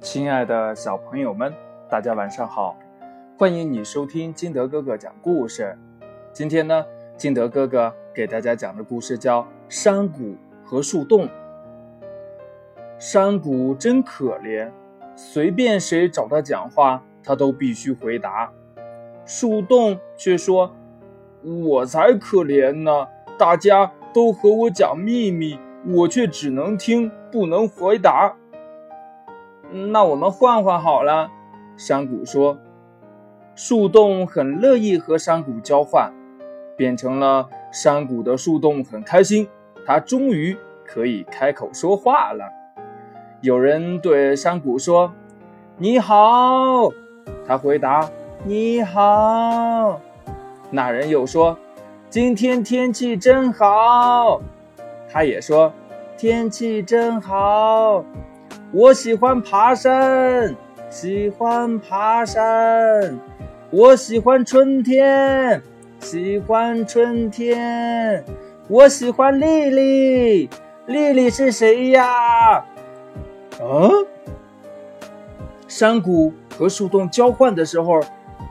亲爱的小朋友们，大家晚上好！欢迎你收听金德哥哥讲故事。今天呢，金德哥哥给大家讲的故事叫《山谷和树洞》。山谷真可怜，随便谁找他讲话，他都必须回答。树洞却说：“我才可怜呢，大家都和我讲秘密，我却只能听，不能回答。”那我们换换好了，山谷说。树洞很乐意和山谷交换，变成了山谷的树洞很开心，它终于可以开口说话了。有人对山谷说：“你好。”他回答：“你好。”那人又说：“今天天气真好。”他也说：“天气真好。”我喜欢爬山，喜欢爬山。我喜欢春天，喜欢春天。我喜欢丽丽，丽丽是谁呀？嗯，山谷和树洞交换的时候，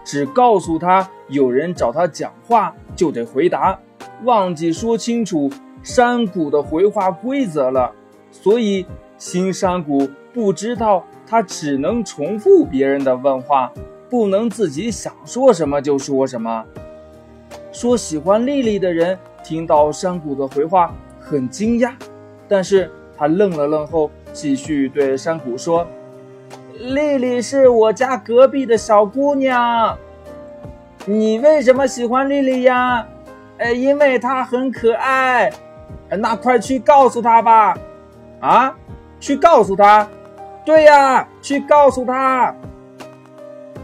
只告诉他有人找他讲话就得回答，忘记说清楚山谷的回话规则了，所以。新山谷不知道，他只能重复别人的问话，不能自己想说什么就说什么。说喜欢丽丽的人听到山谷的回话很惊讶，但是他愣了愣后，继续对山谷说：“丽丽是我家隔壁的小姑娘，你为什么喜欢丽丽呀？呃，因为她很可爱。那快去告诉她吧，啊？”去告诉他，对呀，去告诉他。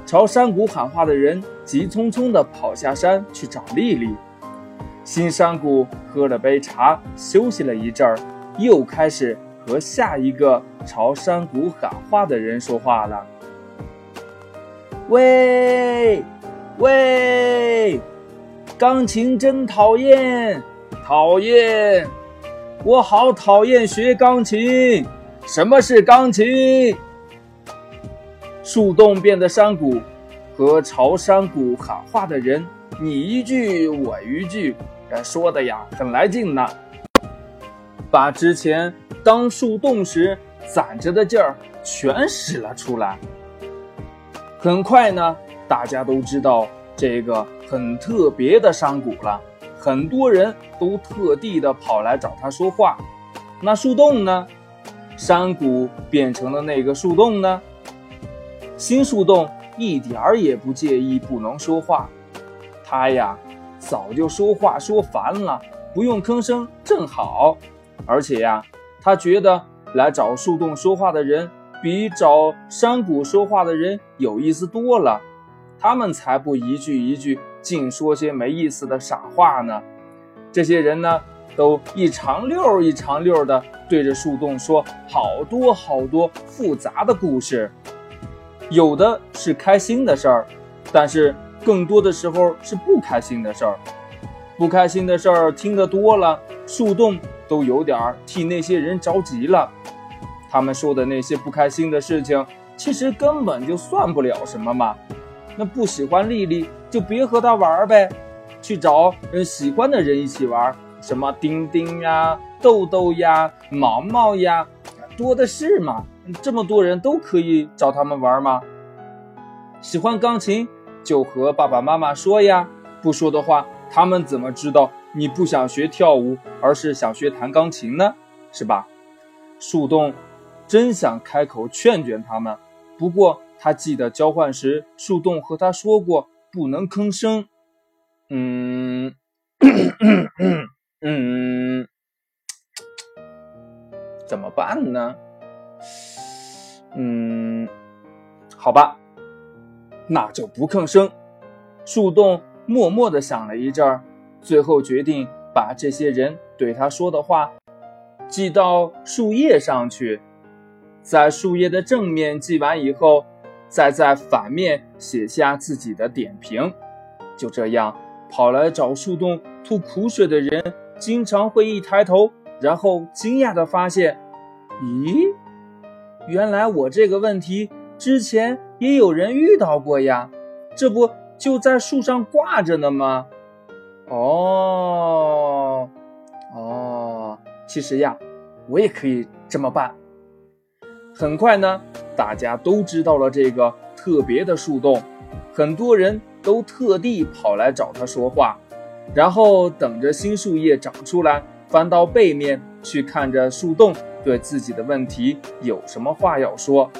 朝山谷喊话的人急匆匆地跑下山去找丽丽。新山谷喝了杯茶，休息了一阵儿，又开始和下一个朝山谷喊话的人说话了。喂，喂，钢琴真讨厌，讨厌，我好讨厌学钢琴。什么是钢琴？树洞变的山谷和朝山谷喊话的人，你一句我一句，说的呀很来劲呢，把之前当树洞时攒着的劲儿全使了出来。很快呢，大家都知道这个很特别的山谷了，很多人都特地的跑来找他说话。那树洞呢？山谷变成了那个树洞呢？新树洞一点儿也不介意不能说话，他呀早就说话说烦了，不用吭声正好。而且呀，他觉得来找树洞说话的人比找山谷说话的人有意思多了，他们才不一句一句净说些没意思的傻话呢。这些人呢？都一长溜儿一长溜儿的对着树洞说好多好多复杂的故事，有的是开心的事儿，但是更多的时候是不开心的事儿。不开心的事儿听得多了，树洞都有点替那些人着急了。他们说的那些不开心的事情，其实根本就算不了什么嘛。那不喜欢丽丽就别和她玩呗，去找嗯喜欢的人一起玩。什么丁丁呀、豆豆呀、毛毛呀，多的是嘛！这么多人都可以找他们玩吗？喜欢钢琴就和爸爸妈妈说呀，不说的话，他们怎么知道你不想学跳舞，而是想学弹钢琴呢？是吧？树洞真想开口劝劝他们，不过他记得交换时树洞和他说过不能吭声。嗯。嗯，怎么办呢？嗯，好吧，那就不吭声。树洞默默的想了一阵儿，最后决定把这些人对他说的话记到树叶上去，在树叶的正面记完以后，再在反面写下自己的点评。就这样，跑来找树洞吐苦水的人。经常会一抬头，然后惊讶地发现，咦，原来我这个问题之前也有人遇到过呀，这不就在树上挂着呢吗？哦，哦，其实呀，我也可以这么办。很快呢，大家都知道了这个特别的树洞，很多人都特地跑来找他说话，然后等着新树叶长出来，翻到背面去看着树洞，对自己的问题有什么话要说。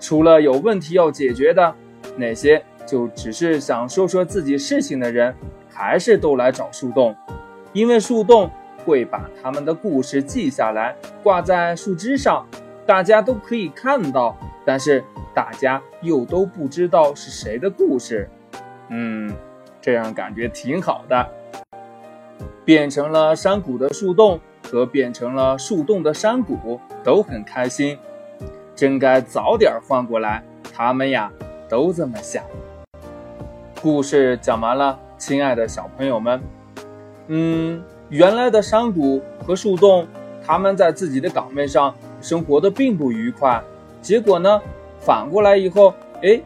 除了有问题要解决的，那些就只是想说说自己事情的人，还是都来找树洞，因为树洞会把他们的故事记下来，挂在树枝上。大家都可以看到，但是大家又都不知道是谁的故事。嗯，这样感觉挺好的。变成了山谷的树洞和变成了树洞的山谷都很开心，真该早点换过来。他们呀，都这么想。故事讲完了，亲爱的小朋友们。嗯，原来的山谷和树洞，他们在自己的岗位上。生活的并不愉快，结果呢，反过来以后，哎，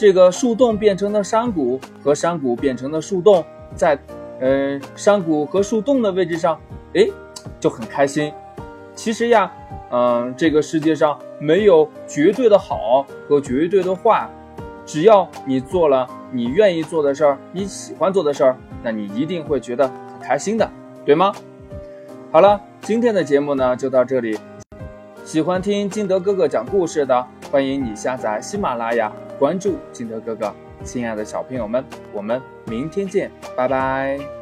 这个树洞变成了山谷，和山谷变成了树洞，在，呃，山谷和树洞的位置上，哎，就很开心。其实呀，嗯，这个世界上没有绝对的好和绝对的坏，只要你做了你愿意做的事儿，你喜欢做的事儿，那你一定会觉得很开心的，对吗？好了，今天的节目呢就到这里。喜欢听金德哥哥讲故事的，欢迎你下载喜马拉雅，关注金德哥哥。亲爱的小朋友们，我们明天见，拜拜。